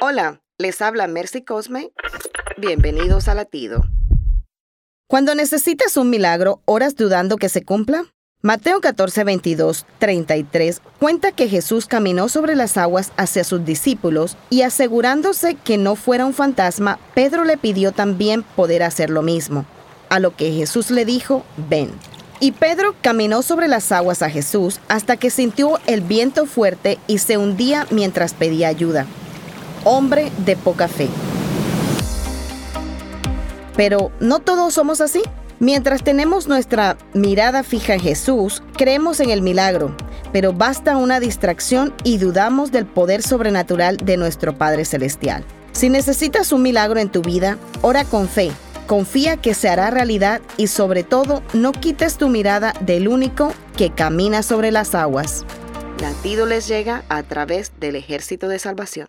Hola, les habla Mercy Cosme. Bienvenidos a Latido. Cuando necesitas un milagro, ¿oras dudando que se cumpla? Mateo 14, 22, 33 cuenta que Jesús caminó sobre las aguas hacia sus discípulos y asegurándose que no fuera un fantasma, Pedro le pidió también poder hacer lo mismo. A lo que Jesús le dijo, ven. Y Pedro caminó sobre las aguas a Jesús hasta que sintió el viento fuerte y se hundía mientras pedía ayuda. Hombre de poca fe. Pero no todos somos así. Mientras tenemos nuestra mirada fija en Jesús, creemos en el milagro, pero basta una distracción y dudamos del poder sobrenatural de nuestro Padre Celestial. Si necesitas un milagro en tu vida, ora con fe, confía que se hará realidad y sobre todo no quites tu mirada del único que camina sobre las aguas. Latido les llega a través del ejército de salvación.